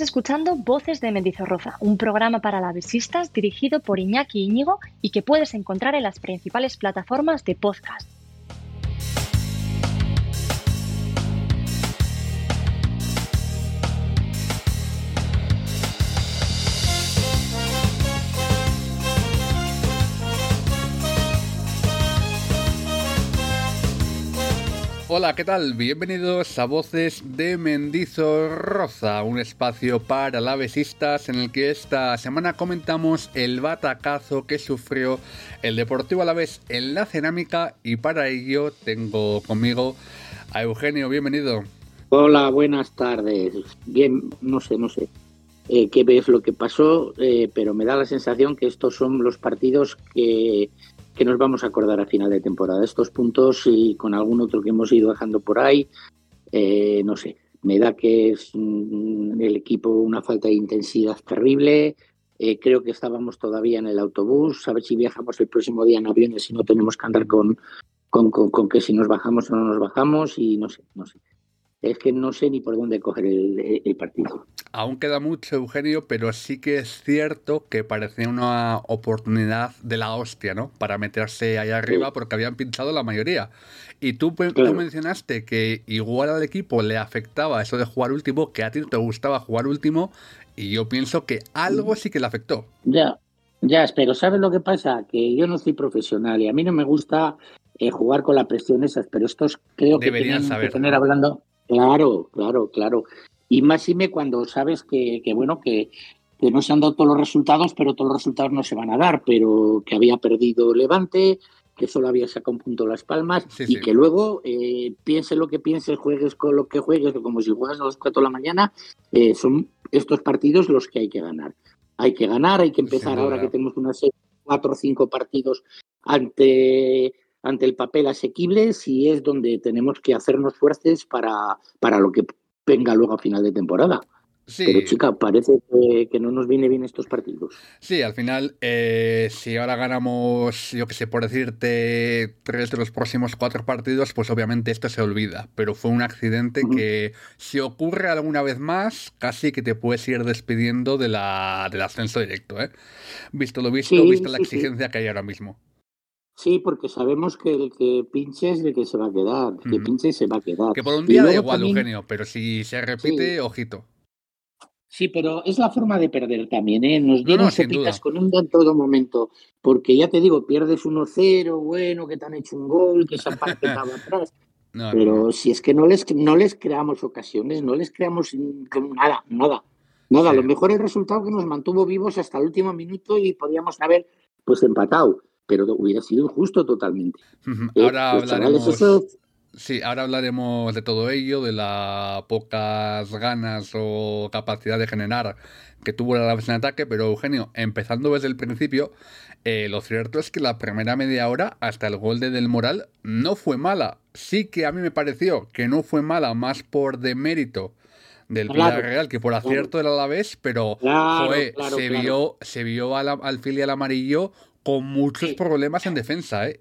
Estás escuchando Voces de Mendizorroza, un programa para lavesistas dirigido por Iñaki Íñigo y que puedes encontrar en las principales plataformas de podcast. Hola, ¿qué tal? Bienvenidos a Voces de Mendizorroza, un espacio para lavesistas en el que esta semana comentamos el batacazo que sufrió el Deportivo Alavés en la cerámica y para ello tengo conmigo a Eugenio, bienvenido. Hola, buenas tardes. Bien, no sé, no sé eh, qué es lo que pasó, eh, pero me da la sensación que estos son los partidos que que nos vamos a acordar a final de temporada. Estos puntos y con algún otro que hemos ido dejando por ahí, eh, no sé, me da que es mm, el equipo una falta de intensidad terrible. Eh, creo que estábamos todavía en el autobús, a ver si viajamos el próximo día en aviones y no tenemos que andar con, con, con que si nos bajamos o no nos bajamos y no sé, no sé es que no sé ni por dónde coger el, partido. Aún queda mucho, Eugenio, pero sí que es cierto que parecía una oportunidad de la hostia, ¿no? Para meterse ahí arriba porque habían pinchado la mayoría. Y tú, tú, mencionaste que igual al equipo le afectaba eso de jugar último, que a ti te gustaba jugar último, y yo pienso que algo sí que le afectó. Ya, ya, pero ¿sabes lo que pasa? Que yo no soy profesional y a mí no me gusta eh, jugar con la presión esas, pero estos creo que Deberían saber. que tener hablando Claro, claro, claro. Y más y me cuando sabes que, bueno, que, no se han dado todos los resultados, pero todos los resultados no se van a dar, pero que había perdido Levante, que solo había sacado un punto Las Palmas, y que luego eh, piense lo que pienses, juegues con lo que juegues, como si juegas a las 4 de la mañana, eh, son estos partidos los que hay que ganar. Hay que ganar, hay que empezar ahora que tenemos unas cuatro o cinco partidos ante ante el papel asequible si es donde tenemos que hacernos fuertes para, para lo que venga luego a final de temporada. Pero chica, parece que, no nos viene bien estos partidos. Sí, al final, eh, si ahora ganamos, yo que sé, por decirte, tres de los próximos cuatro partidos, pues obviamente esto se olvida. Pero fue un accidente que, si ocurre alguna vez más, casi que te puedes ir despidiendo de la, del ascenso directo. ¿eh? Visto lo visto, visto la exigencia que hay ahora mismo. Sí, porque sabemos que el que pinche es el que se va a quedar. El que pinche se va a quedar. Que por un día da igual, Eugenio, pero si se repite, ojito. Sí, pero es la forma de perder también, ¿eh? Nos dieron no, con un en todo momento, porque ya te digo, pierdes 1-0, bueno, que te han hecho un gol, que esa parte estaba atrás. pero si es que no les, no les creamos ocasiones, no les creamos nada, nada. Nada, lo mejor el resultado que nos mantuvo vivos hasta el último minuto y podíamos haber pues empatado pero hubiera sido injusto totalmente. Eh, ahora hablaremos... Sí, ahora hablaremos de todo ello, de las pocas ganas o capacidad de generar que tuvo la vez en ataque, pero Eugenio, empezando desde el principio, eh, lo cierto es que la primera media hora, hasta el gol de Del Moral, no fue mala. Sí que a mí me pareció que no fue mala más por demérito del Villarreal que por acierto del Alavés, pero se, Vio, se vio al, al filial amarillo con muchos problemas en defensa, ¿eh?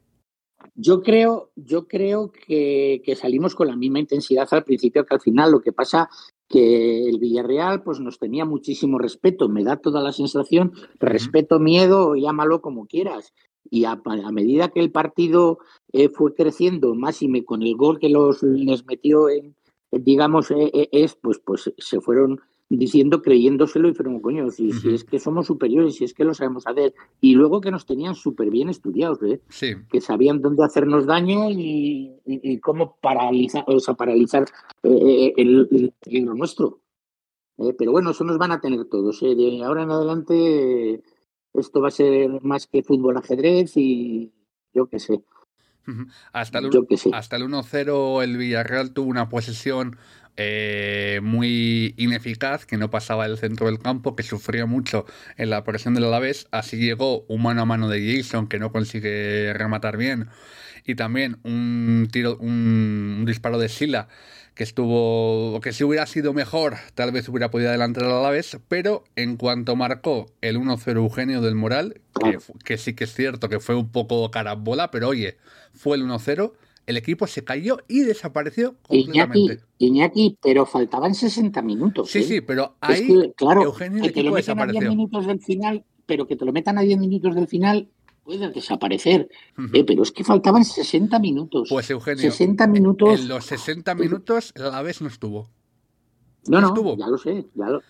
Yo creo, yo creo que, salimos con la misma intensidad al principio que al final. Lo que pasa que el Villarreal pues nos tenía muchísimo respeto, me da toda la sensación, respeto, miedo, llámalo como quieras. Y a, medida que el partido eh, fue creciendo, más y me, con el gol que los les metió en, digamos, eh, eh, es, pues, pues se fueron diciendo, creyéndoselo y fueron, coño, si, si, es que somos superiores, si es que lo sabemos hacer. Y luego que nos tenían súper bien estudiados, ¿eh? que sabían dónde hacernos daño y, cómo paralizar, o sea, paralizar eh, el, lo nuestro. Eh, pero bueno, eso nos van a tener todos. ¿eh? De ahora en adelante esto va a ser más que fútbol ajedrez y yo qué sé. Hasta el, hasta el 1-0 el Villarreal tuvo una posesión eh, muy ineficaz, que no pasaba el centro del campo, que sufría mucho en la presión del Alavés. Así llegó un mano a mano de Jason, que no consigue rematar bien. Y también un tiro, un, disparo de Sila, que estuvo. que si hubiera sido mejor, tal vez hubiera podido adelantar al Alavés. Pero en cuanto marcó el 1-0 Eugenio del Moral, que, que sí que es cierto que fue un poco carambola, pero oye, fue el 1-0 el equipo se cayó y desapareció completamente. Iñaki, pero faltaban 60 minutos. Sí, ¿eh? sí, pero ahí claro, Eugenio que te lo metan a 10 minutos del final, pero que te lo metan a 10 minutos del final puede desaparecer. Eh, pero es que faltaban 60 minutos. Pues Eugenio, 60 minutos. En los 60 minutos la vez no estuvo. No, no, estuvo. ya lo sé, ya lo,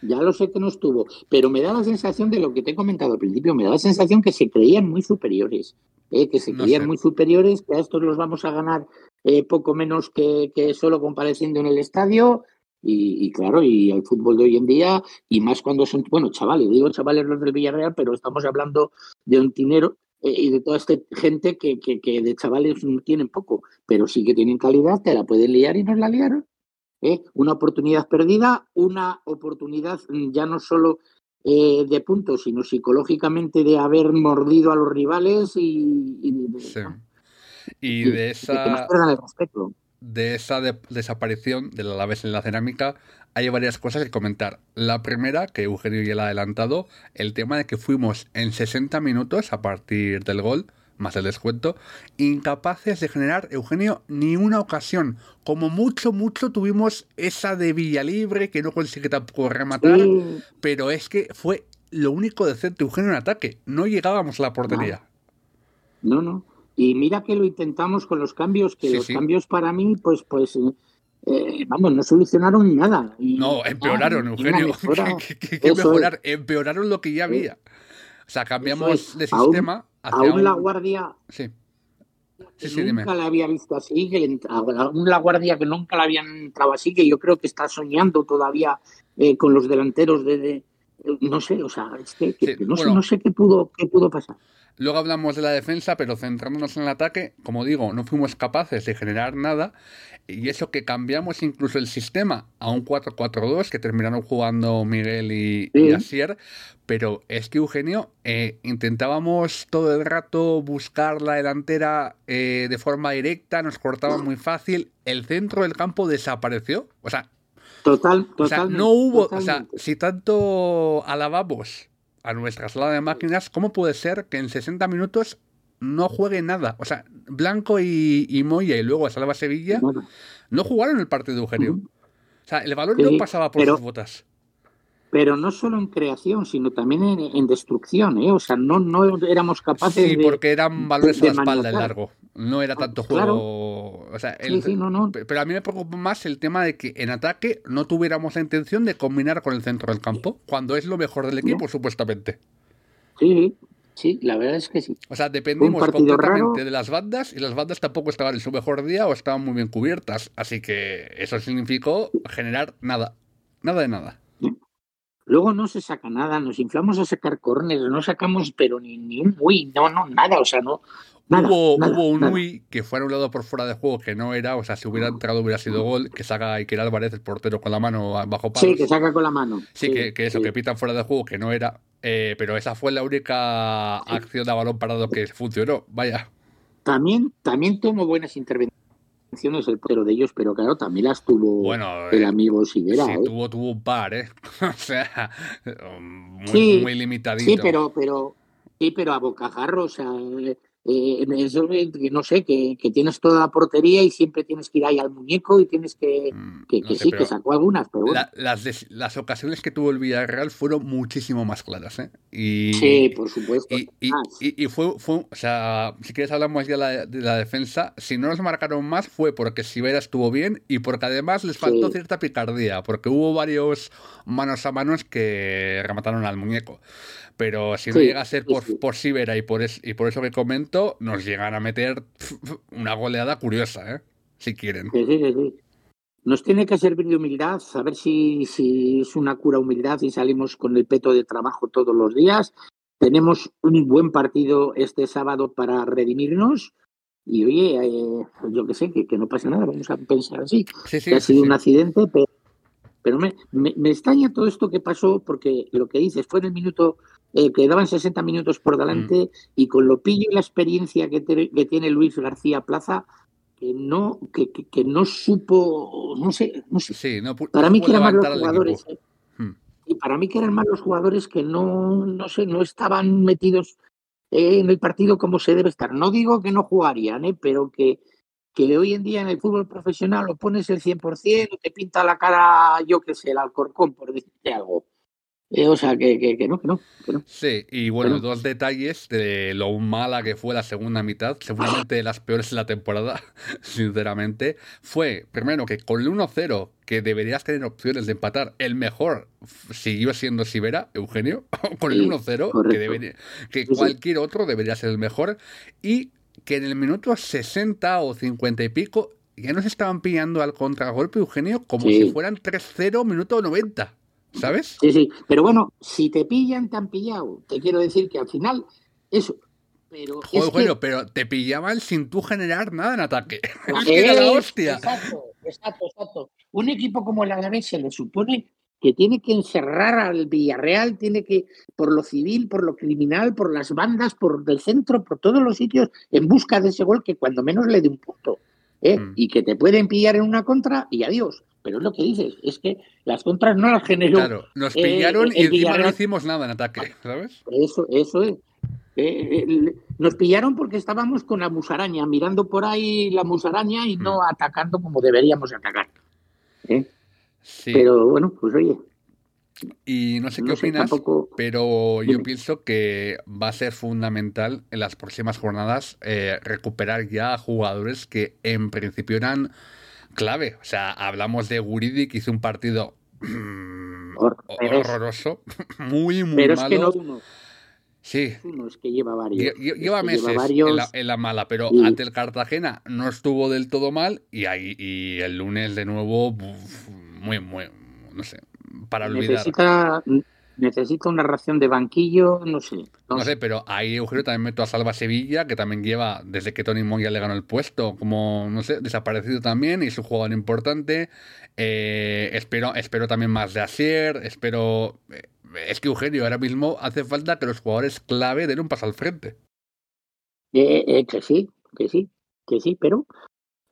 ya lo sé que no estuvo, pero me da la sensación de lo que te he comentado al principio, me da la sensación que se creían muy superiores. Eh, que se creían muy superiores, que a estos los vamos a ganar eh, poco menos que, solo compareciendo en el estadio. Y, claro, y el fútbol de hoy en día, y más cuando son, bueno, chavales, digo chavales los del Villarreal, pero estamos hablando de un dinero eh, y de toda esta gente que, que, de chavales no tienen poco, pero sí que tienen calidad, te la pueden liar y nos la liaron. Una oportunidad perdida, una oportunidad mm, ya no solo eh, de puntos, sino psicológicamente de haber mordido a los rivales y, y, de, esa de esa desaparición del Alavés en la cerámica hay varias cosas que comentar. La primera, que Eugenio ya la ha adelantado, el tema de que fuimos en 60 minutos a partir del gol más el descuento, incapaces de generar, Eugenio, ni una ocasión. Como mucho, mucho tuvimos esa de Villalibre, que no consigue tampoco rematar, pero es que fue lo único decente, Eugenio, en ataque. No llegábamos a la portería. No, no. Y mira que lo intentamos con los cambios, que los cambios para mí, pues, pues, eh, vamos, no solucionaron nada. no, empeoraron, Eugenio. ¿Qué, mejorar? Empeoraron lo que ya había. O sea, cambiamos de sistema. Aún, la guardia. Sí. nunca la había visto así, que aún la guardia que nunca la habían entrado así, que yo creo que está soñando todavía eh, con los delanteros de, no sé, o sea, es que, no, sé, no sé qué pudo, qué pudo pasar. Luego hablamos de la defensa, pero centrándonos en el ataque, como digo, no fuimos capaces de generar nada y eso que cambiamos incluso el sistema a un 4-4-2 que terminaron jugando Miguel y, Asier, pero es que Eugenio eh, intentábamos todo el rato buscar la delantera eh, de forma directa, nos cortaba muy fácil, el centro del campo desapareció, o sea, Total, o sea, no hubo, o sea, si tanto alabamos a nuestra sala de máquinas, ¿cómo puede ser que en 60 minutos no juegue nada? O sea, Blanco y, Moya y luego a Salva Sevilla no jugaron el partido de Eugenio. O sea, el balón no pasaba por sus botas. Pero no solo en creación, sino también en, destrucción, ¿eh? O sea, no, no éramos capaces de. Sí, porque eran valores a la espalda largo. No era tanto juego. O sea, Pero a mí me preocupa más el tema de que en ataque no tuviéramos la intención de combinar con el centro del campo, cuando es lo mejor del equipo, supuestamente. Sí, sí, la verdad es que sí. O sea, dependimos completamente de las bandas y las bandas tampoco estaban en su mejor día o estaban muy bien cubiertas. Así que eso significó generar nada. Nada de nada. Luego no se saca nada, nos inflamos a sacar corners, no sacamos pero ni, ni un uy, no, no, nada, o sea, no, hubo, hubo un Uy que fue anulado por fuera de juego que no era, o sea, si hubiera entrado hubiera sido gol, que saca Iker Álvarez, el portero, con la mano bajo palos. Sí, que saca con la mano. Sí, que, que, eso, que pitan fuera de juego que no era, eh, pero esa fue la única acción de balón parado que funcionó, vaya. También, también tomó buenas intervenciones el portero de ellos, pero claro, también las tuvo bueno, el eh, amigo Siguera. Sí, ¿eh? tuvo, tuvo un par, ¿eh? o sea, muy, muy limitadito. Sí, pero, pero, sí, pero a bocajarro, o sea eh, eso, no sé, que, tienes toda la portería y siempre tienes que ir ahí al muñeco y tienes que, mm, que, sí, que sacó algunas, pero las, las ocasiones que tuvo el Villarreal fueron muchísimo más claras, ¿eh? Y, sí, por supuesto. Y, y, fue, fue, o sea, si quieres hablamos ya de la, defensa, si no nos marcaron más fue porque Sibera estuvo bien y porque además les faltó cierta picardía, porque hubo varios manos a manos que remataron al muñeco. Pero si no llega a ser por, por Sibera y por, y por eso que comento, nos llegan a meter una goleada curiosa, ¿eh? Si quieren. Sí, sí, sí. Nos tiene que servir de humildad, a ver si, si es una cura humildad y salimos con el peto de trabajo todos los días. Tenemos un buen partido este sábado para redimirnos. Y oye, eh, yo que sé, que, que, no pasa nada, vamos a pensar así. que ha sido un accidente, pero, pero me, me, me, extraña todo esto que pasó porque lo que dices fue en el minuto eh, quedaban 60 minutos por delante mm. y con lo pillo y la experiencia que, tiene Luis García Plaza, que no, que, que, no supo, no sé, no sé. para mí que eran más los jugadores. Eh, mm. Y para mí que eran más los jugadores que no, no sé, no estaban metidos en el partido como se debe estar. No digo que no jugarían, ¿eh? pero que, que hoy en día en el fútbol profesional lo pones el 100% o te pinta la cara, yo qué sé, el Alcorcón, por decirte algo. Eh, o sea, que, que, no, que no, Sí, y bueno, dos detalles de lo mala que fue la segunda mitad, seguramente de las peores de la temporada, sinceramente. Fue, primero, que con el 1-0, que deberías tener opciones de empatar, el mejor siguió siendo Sibera, Eugenio, con el 1-0, que, que cualquier otro debería ser el mejor, y que en el minuto 60 o 50 y pico ya nos estaban pillando al contragolpe, Eugenio, como si fueran 3-0 minuto 90. ¿Sabes? Sí, sí. Pero bueno, si te pillan, te han pillado. Te quiero decir que al final, eso. Pero, bueno, pero te pillaban sin tú generar nada en ataque. era la hostia. Exacto, exacto, exacto. Un equipo como el Alavés se le supone que tiene que encerrar al Villarreal, tiene que, por lo civil, por lo criminal, por las bandas, por el centro, por todos los sitios, en busca de ese gol que cuando menos le dé un punto. ¿eh? Mm. Y que te pueden pillar en una contra y adiós. Pero es lo que dices, es que las contras no las generó. Claro, nos eh, pillaron y encima no hicimos nada en ataque, ¿sabes? Eso, eso es. Eh, eh, nos pillaron porque estábamos con la musaraña, mirando por ahí la musaraña y no mm. atacando como deberíamos atacar. Sí. Pero bueno, pues oye. Y no sé qué opinas, pero yo pienso que va a ser fundamental en las próximas jornadas recuperar ya jugadores que en principio eran clave. O sea, hablamos de Guridi que hizo un partido mm, horroroso, muy, muy pero malo. Es que no uno. Sí. Uno, es que lleva varios. Lleva meses En, la, mala, pero ante el Cartagena no estuvo del todo mal y ahí y el lunes de nuevo muy, muy, no sé, para olvidar. Necesita, necesita una ración de banquillo, no sé. No, sé, pero ahí Eugenio también meto a Salva Sevilla, que también lleva, desde que Tony Moya le ganó el puesto, como, no sé, desaparecido también y es un jugador importante. Eh, espero, espero también más de Asier, espero... Eh, es que Eugenio, ahora mismo hace falta que los jugadores clave den un paso al frente. Eh, que sí, que sí, que sí, pero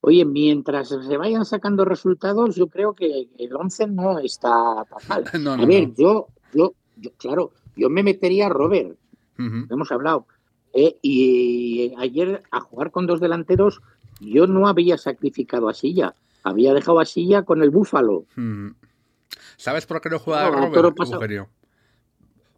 Oye, mientras se vayan sacando resultados, yo creo que el 11 no está tan mal. a ver, yo yo, claro, yo me metería a Robert, hemos hablado. Eh, y ayer a jugar con dos delanteros, yo no había sacrificado a Silla, había dejado a Silla con el Búfalo. ¿Sabes por qué no juega Robert,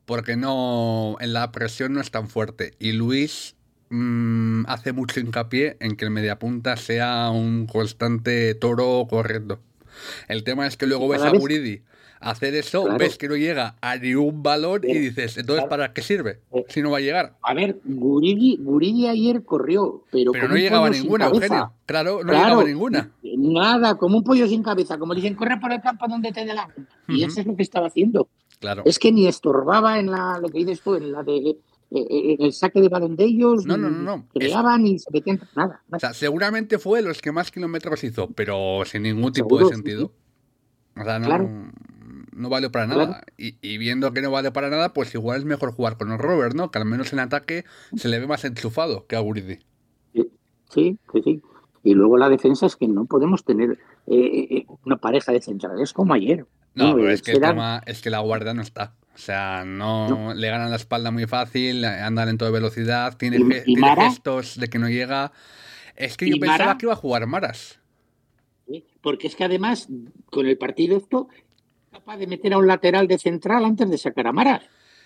Porque no, en la presión no es tan fuerte. Y Luis mm, hace mucho hincapié en que el mediapunta sea un constante toro corriendo. El tema es que luego ves a Buridi hacer eso, ves que no llega a ningún valor y dices, entonces, ¿para qué sirve? Eh, si no va a llegar. A ver, Guridi, ayer corrió, pero, pero no llegaba ninguna, Eugenio. Claro, no llegaba ninguna. Nada, como un pollo sin cabeza, como dicen, corre por el campo donde te dé la Y eso es lo que estaba haciendo. Claro. Es que ni estorbaba en la, lo que dices tú, en la de eh, eh, el saque de balón de ellos. No, no, no. no. Creaban y se metían nada, O sea, seguramente fue los que más kilómetros hizo, pero sin ningún tipo de sentido. O sea, no, no vale para nada. Y, viendo que no vale para nada, pues igual es mejor jugar con el Robert, ¿no? Que al menos en ataque se le ve más enchufado que a Guridi. Sí, sí, sí. Y luego la defensa es que no podemos tener eh, eh, una pareja de centrales como ayer. No, pero es que, es que la guardia no está. O sea, no, le ganan la espalda muy fácil, andan en toda velocidad, tiene, gestos de que no llega. Es que yo pensaba que iba a jugar Maras. Porque es que además, con el partido esto, capaz de meter a un lateral de central antes de sacar a Maras.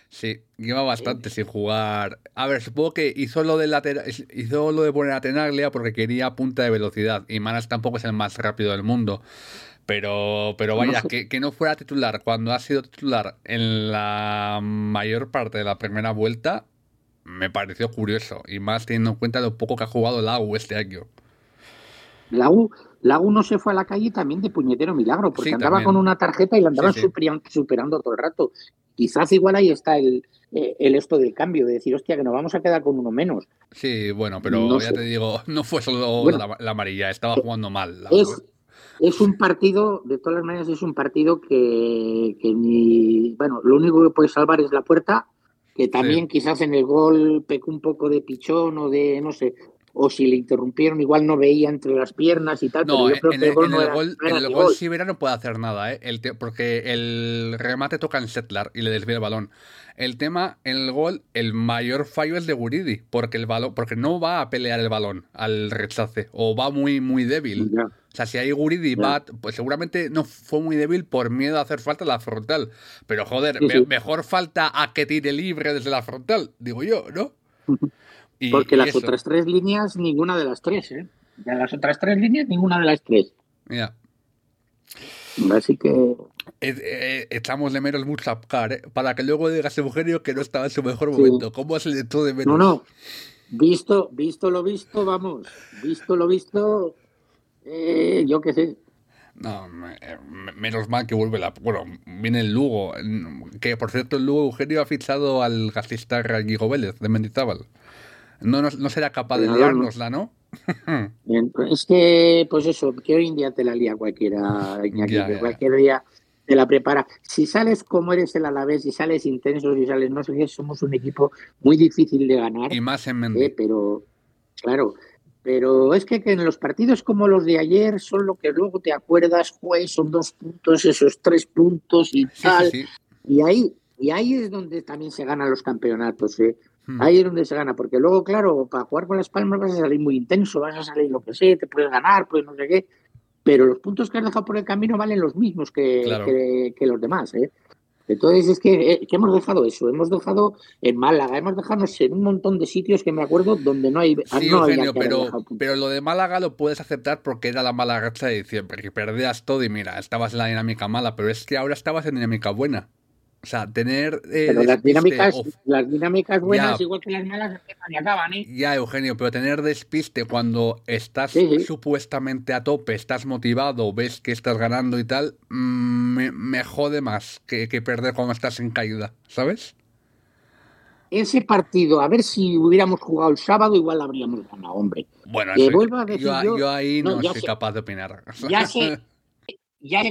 Sí, lleva bastante sin jugar. A ver, supongo que hizo lo de lateral, hizo lo de poner a Tenaglia porque quería punta de velocidad. Y Maras tampoco es el más rápido del mundo. Pero, pero vaya, que, que, no fuera titular cuando ha sido titular en la mayor parte de la primera vuelta, me pareció curioso. Y más teniendo en cuenta lo poco que ha jugado Lau este año. Lau, Lau no se fue a la calle también de puñetero milagro, porque andaba con una tarjeta y la andaban superando todo el rato. Quizás igual ahí está el, eh, el esto del cambio, de decir, hostia, que nos vamos a quedar con uno menos. Sí, bueno, pero ya te digo, no fue solo la, amarilla, estaba jugando mal. es, es un partido, de todas las maneras, es un partido que, que ni. Bueno, lo único que puede salvar es la puerta, que también quizás en el gol pecó un poco de pichón o de, no sé, o si le interrumpieron, igual no veía entre las piernas y tal. No, pero yo creo en, que el, gol, en el gol, en el gol Sibera no puede hacer nada, ¿eh? El porque el remate toca en Settler y le desvía el balón. El tema, en el gol, el mayor fallo es de Guridi, porque el balón, porque no va a pelear el balón al rechace, o va muy, muy débil. O sea, si hay Guridi va, pues seguramente no fue muy débil por miedo a hacer falta la frontal. Pero joder, mejor falta a que tire libre desde la frontal, digo yo, ¿no? Porque las otras tres líneas, ninguna de las tres, ¿eh? De las otras tres líneas, ninguna de las tres. Ya. Así que. Eh, eh, echamos de menos mucho ¿eh? para que luego digas Eugenio que no estaba en su mejor momento. ¿Cómo de todo de menos? No, no. Visto, visto lo visto, vamos. Visto lo visto, eh, yo qué sé. No, menos mal que vuelve la. Bueno, viene el Lugo. Que por cierto, el Lugo Eugenio ha fichado al gasista Guigo Vélez de Mendizábal. No, no, será capaz de liárnosla, ¿no? es que, pues eso, que hoy en día te la lía cualquiera, cualquier día te la prepara. Si sales como eres el Alavés, si sales intenso, si sales no sé qué, somos un equipo muy difícil de ganar. Y más en Mendy. Eh, pero, claro, pero es que, en los partidos como los de ayer son lo que luego te acuerdas, pues son dos puntos, esos tres puntos y tal. Y ahí, y ahí es donde también se ganan los campeonatos. ¿eh? Ahí es donde se gana, porque luego, claro, para jugar con las palmas vas a salir muy intenso, vas a salir lo que sé, te puedes ganar, pues no sé qué, pero los puntos que has dejado por el camino valen los mismos que, que, los demás, ¿eh? Entonces es que, eh, hemos dejado eso, hemos dejado en Málaga, hemos dejado en un montón de sitios que me acuerdo donde no hay... Sí, Eugenio, pero, pero lo de Málaga lo puedes aceptar porque era la mala racha de diciembre, que perdías todo y mira, estabas en la dinámica mala, pero es que ahora estabas en dinámica buena. O sea, tener. Eh, pero las dinámicas, las dinámicas buenas, igual que las malas, empiezan y acaban, ¿eh? Ya, Eugenio, pero tener despiste cuando estás supuestamente a tope, estás motivado, ves que estás ganando y tal, mm, me, jode más que, perder cuando estás en caída, ¿sabes? Ese partido, a ver si hubiéramos jugado el sábado, igual habríamos ganado, hombre. Bueno, yo, ahí no, soy capaz de opinar. Ya sé, ya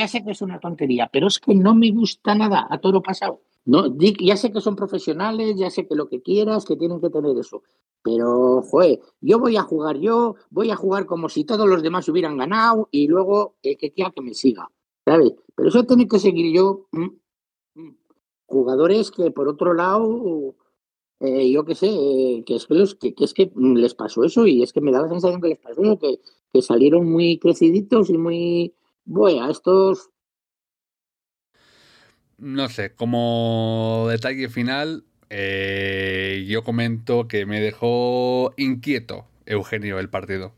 ya sé que es una tontería, pero es que no me gusta nada a todo lo pasado. No, ya sé que son profesionales, ya sé que lo que quieras, que tienen que tener eso. Pero, joder, yo voy a jugar yo, voy a jugar como si todos los demás hubieran ganado y luego el que quiera que me siga. ¿Sabes? Pero eso tiene que seguir yo. Mm, mm. Jugadores que, por otro lado, eh, yo qué sé, eh, que, es que, que les pasó eso y es que me da la sensación que les pasó eso, que, que salieron muy creciditos y muy bueno, estos... No sé, como detalle final, eh, yo comento que me dejó inquieto Eugenio el partido.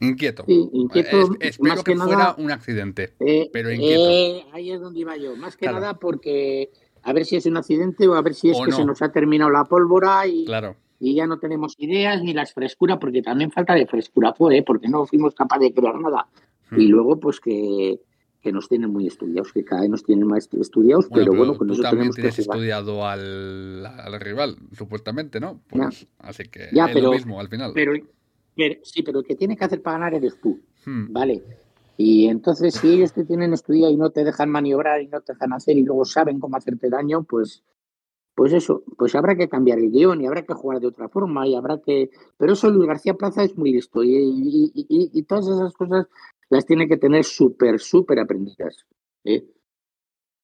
Inquieto. Sí, inquieto espero que, fuera un accidente, eh, pero inquieto. Eh, ahí es donde iba yo. Más que nada porque a ver si es un accidente o a ver si es que se nos ha terminado la pólvora y, claro y ya no tenemos ideas ni las frescuras, porque también falta de frescura fue, ¿eh? porque no fuimos capaces de crear nada. Y hmm. luego, pues que, que, nos tienen muy estudiados, que cada vez nos tienen más estudiados, pero, bueno, con eso también tienes estudiado al, al, rival, supuestamente, ¿no? Pues, así que es lo mismo al final. Pero, sí, pero el que tiene que hacer para ganar eres tú, hmm. ¿vale? Y entonces, si ellos te tienen estudiado y no te dejan maniobrar y no te dejan hacer y luego saben cómo hacerte daño, pues pues eso, pues habrá que cambiar el guion y habrá que jugar de otra forma y habrá que... Pero eso Luis García Plaza es muy listo y, y, todas esas cosas las tiene que tener súper, súper aprendidas. ¿eh?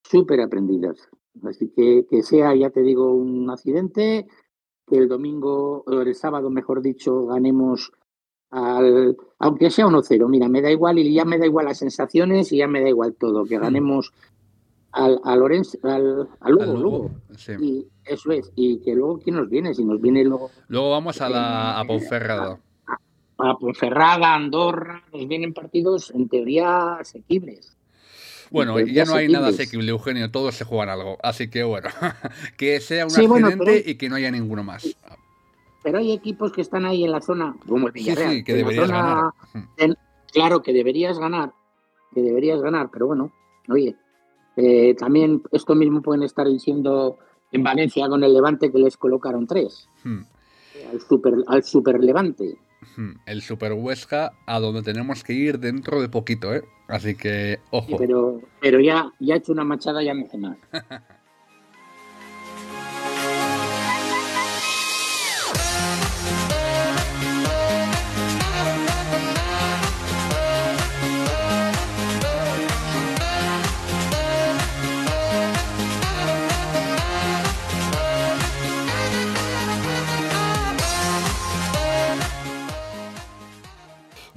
súper aprendidas. Así que que sea, ya te digo, un accidente, que el domingo, o el sábado, mejor dicho, ganemos al, aunque sea 1-0, mira, me da igual y ya me da igual las sensaciones y ya me da igual todo, que hmm. ganemos al, al, Lorenz, al, al Lugo, Y eso es, y que luego, ¿quién nos viene? Si nos viene luego... Luego vamos a la a Ponferrada. A, a Ponferrada, Andorra, nos vienen partidos en teoría asequibles. Bueno, ya no hay nada asequible, Eugenio, todos se juegan algo. Así que bueno, que sea un accidente y que no haya ninguno más. Pero hay equipos que están ahí en la zona, como el Villarreal. Sí, que deberías ganar. claro, que deberías ganar, que deberías ganar, pero bueno, oye, eh, también esto mismo pueden estar diciendo en Valencia con el Levante que les colocaron tres. Hmm. Al, super, al Super Levante. Hmm. El Super Huesca a donde tenemos que ir dentro de poquito, ¿eh? Así que, ojo. pero, pero ya, ya he hecho una machada, ya me hace mal.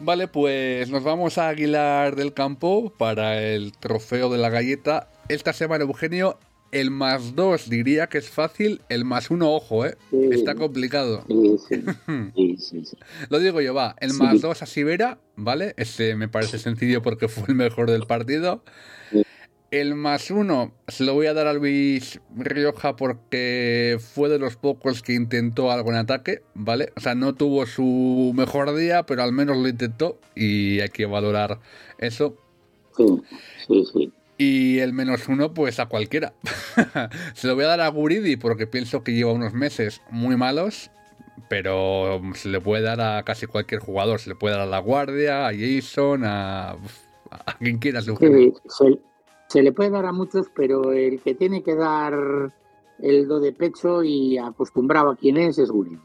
Vale, pues nos vamos a Aguilar del Campo para el trofeo de la galleta. Esta semana, Eugenio, el más dos diría que es fácil, el más uno, ojo, ¿eh? Está complicado. Sí, sí. Lo digo yo, va. El más dos a Sibera, ¿vale? Este me parece sencillo porque fue el mejor del partido. El más uno se lo voy a dar a Luis Rioja porque fue de los pocos que intentó algo en ataque, ¿vale? O sea, no tuvo su mejor día, pero al menos lo intentó y hay que valorar eso. Sí, sí, sí. Y el menos uno, pues a cualquiera. se lo voy a dar a Guridi porque pienso que lleva unos meses muy malos, pero se le puede dar a casi cualquier jugador. Se le puede dar a La Guardia, a Jason, a, a quien quiera. Sí, se le puede dar a muchos, pero el que tiene que dar el do de pecho y acostumbrado a quien es es Gulli.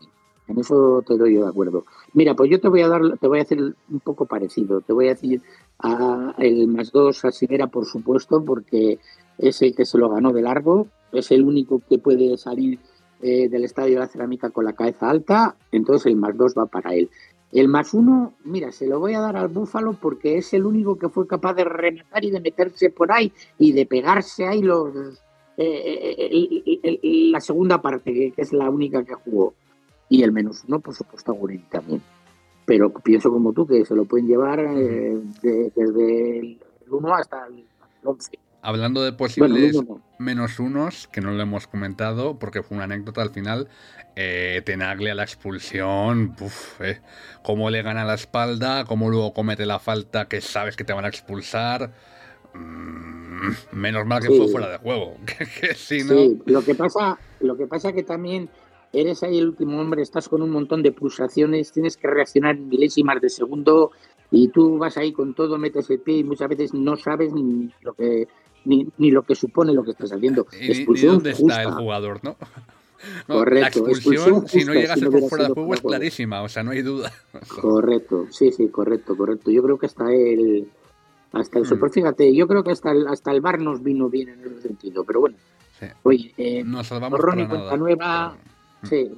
En eso te doy yo de acuerdo. Mira, pues yo te voy a dar, te voy a hacer un poco parecido. Te voy a decir a el más dos a Siguera, por supuesto, porque es el que se lo ganó de largo, es el único que puede salir eh, del estadio de la cerámica con la cabeza alta, entonces el más dos va para él. El más uno, mira, se lo voy a dar al Búfalo porque es el único que fue capaz de rematar y de meterse por ahí y de pegarse ahí los eh, eh, la segunda parte, que, es la única que jugó. Y el menos uno, por supuesto, a Gurini también. Pero pienso como tú, que se lo pueden llevar eh, desde el 1 hasta el 11. Hablando de posibles menos unos, que no lo hemos comentado porque fue una anécdota al final, eh, Tenagle a la expulsión, uf, eh, cómo le gana la espalda, cómo luego comete la falta que sabes que te van a expulsar. Mm, menos mal que fue fuera de juego. que, si no... Sí, lo que pasa, lo que pasa que también eres ahí el último hombre, estás con un montón de pulsaciones, tienes que reaccionar en milésimas de segundo y tú vas ahí con todo, metes el pie y muchas veces no sabes ni lo que ni, ni lo que supone lo que estás haciendo. Expulsión dónde está el jugador, ¿no? Correcto. La expulsión, si no llegas a por fuera de juego, es clarísima, o sea, no hay duda. Correcto, sí, sí, correcto, correcto. Yo creo que hasta el. Hasta el mm. fíjate, yo creo que hasta el, hasta el bar nos vino bien en ese sentido, pero bueno. Sí. Oye, eh, nos salvamos Ronnie cuenta nueva. Sí.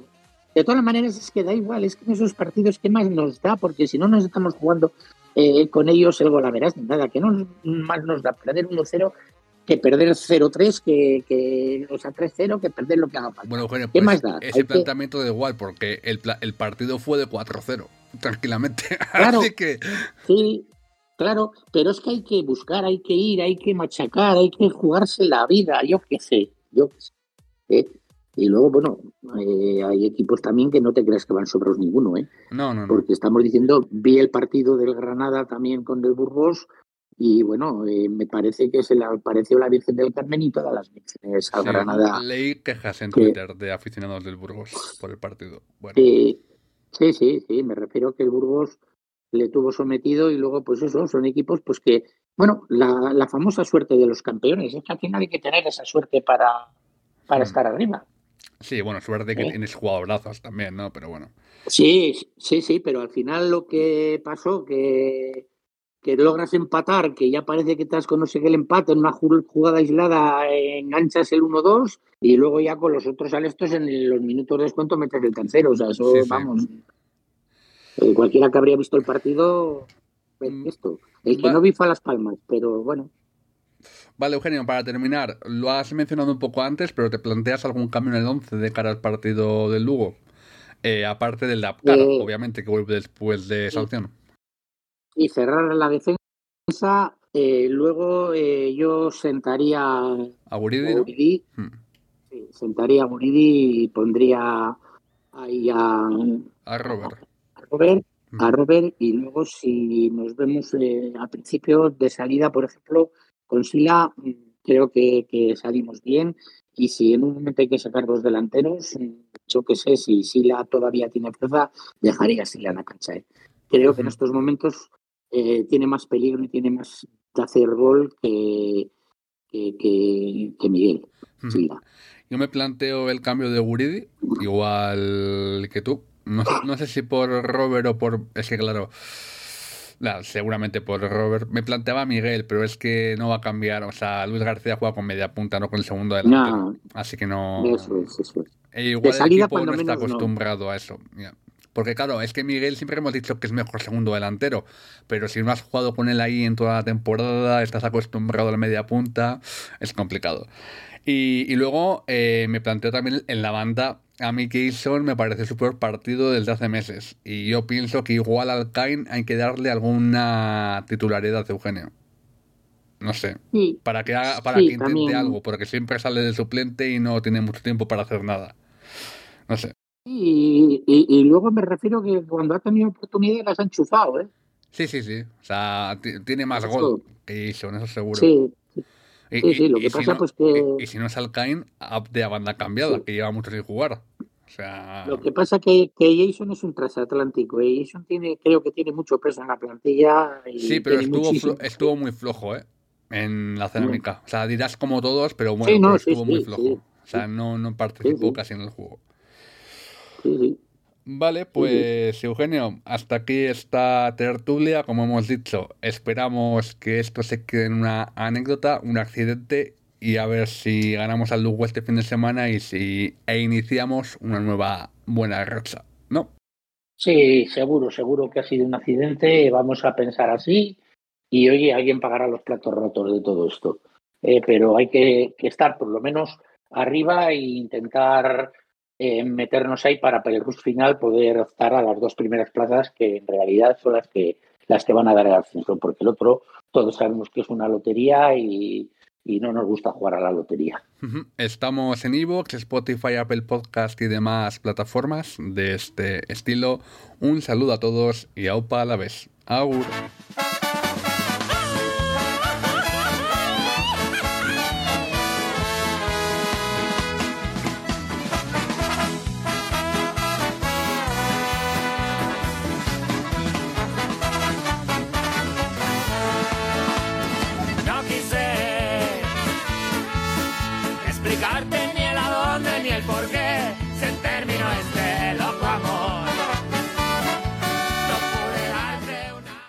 De todas maneras, es que da igual, es que en esos partidos, ¿qué más nos da? Porque si no nos estamos jugando eh, con ellos el gol la verás, nada, que no más nos da perder 1-0 que perder 0-3, que, que, o sea, 3-0, que perder lo que haga falta. Bueno, Eugenio, ¿Qué pues más da? ese planteamiento da igual, porque el, el partido fue de 4-0, tranquilamente. Claro, Así que... sí, claro, pero es que hay que buscar, hay que ir, hay que machacar, hay que jugarse la vida, yo qué sé, yo qué sé. ¿eh? Y luego, bueno, eh, hay equipos también que no te creas que van sobros ninguno, ¿eh? No, no, no. Porque estamos diciendo, vi el partido del Granada también con el Burgos, y bueno, eh, me parece que se le apareció la Virgen del Carmen y todas las vírgenes a Granada. Leí quejas en Twitter de aficionados del Burgos por el partido. sí, sí, sí, me refiero que el Burgos le tuvo sometido y luego pues eso, son equipos pues que, bueno, la, la famosa suerte de los campeones, es que al final hay que tener esa suerte para, para hmm. estar arriba. Sí, bueno, suerte que ¿Eh? tienes jugadorazos también, ¿no? Pero bueno. Sí, sí, sí, pero al final lo que pasó que que logras empatar, que ya parece que estás con no sé qué el empate, en una jugada aislada enganchas el 1-2 y luego ya con los otros alestos en los minutos de descuento metes el tercero. O sea, eso, vamos. Eh, cualquiera que habría visto el partido, mm. esto. El que no vi fue a Las Palmas, pero bueno. Vale, Eugenio, para terminar, lo has mencionado un poco antes, pero ¿te planteas algún cambio en el 11 de cara al partido del Lugo? Eh, aparte del Dapcar, eh, obviamente, que vuelve después de sanción y cerrar la defensa. Eh, luego eh, yo sentaría a Guridi, hmm. sentaría a Guridi y pondría ahí a, a Robert. A, Robert, a hmm. Robert y luego si nos vemos eh, al principio de salida, por ejemplo, con Sila creo que, que, salimos bien y si en un momento hay que sacar dos delanteros, yo que sé, si Sila todavía tiene fuerza, dejaría a Sila en la cancha. Creo que en estos momentos eh, tiene más peligro y tiene más de hacer gol que, que, Miguel. Yo me planteo el cambio de Guridi, igual que tú. No, sé si por Robert o por. Es que, claro. seguramente por Robert. Me planteaba Miguel, pero es que no va a cambiar. O sea, Luis García juega con media punta, no con el segundo adelante. Así que no. Eso es, eso es. E igual el equipo no está acostumbrado a eso. Porque claro, es que Miguel siempre hemos dicho que es mejor segundo delantero, pero si no has jugado con él ahí en toda la temporada, estás acostumbrado a la media punta, es complicado. Y, luego eh, me planteo también en la banda, a mí Keyson me parece su peor partido desde hace meses. Y yo pienso que igual al Kain hay que darle alguna titularidad, Eugenio. No sé. para que, para que intente algo, porque siempre sale de suplente y no tiene mucho tiempo para hacer nada. No sé. Y, y, luego me refiero que cuando ha tenido oportunidades las ha enchufado, ¿eh? Sí, sí, sí. O sea, tiene más gol que hizo, eso seguro. Sí, sí, sí, lo que pasa no, pues que... Y, si no es Alcain, de a banda cambiada, que lleva mucho sin jugar. O sea... Lo que pasa que, que Jason es un transatlántico. ¿eh? Jason tiene, creo que tiene mucho peso en la plantilla. Y sí, pero estuvo, estuvo muy flojo, ¿eh? En la cerámica. O sea, dirás como todos, pero bueno, estuvo muy flojo. O sea, no, no participó casi en el juego. Vale, pues Eugenio, hasta aquí esta tertulia. Como hemos dicho, esperamos que esto se quede en una anécdota, un accidente y a ver si ganamos al Lugo este fin de semana y si e iniciamos una nueva buena racha, ¿no? Sí, seguro, seguro que ha sido un accidente. Vamos a pensar así y oye, alguien pagará los platos rotos de todo esto. Eh, pero hay que, que estar por lo menos arriba e intentar eh, meternos ahí para el rush final poder optar a las dos primeras plazas que en realidad son las que las que van a dar el ascenso, porque el otro todos sabemos que es una lotería y, no nos gusta jugar a la lotería. Estamos en Evox, Spotify, Apple Podcast y demás plataformas de este estilo. Un saludo a todos y aupa a la vez. Agur.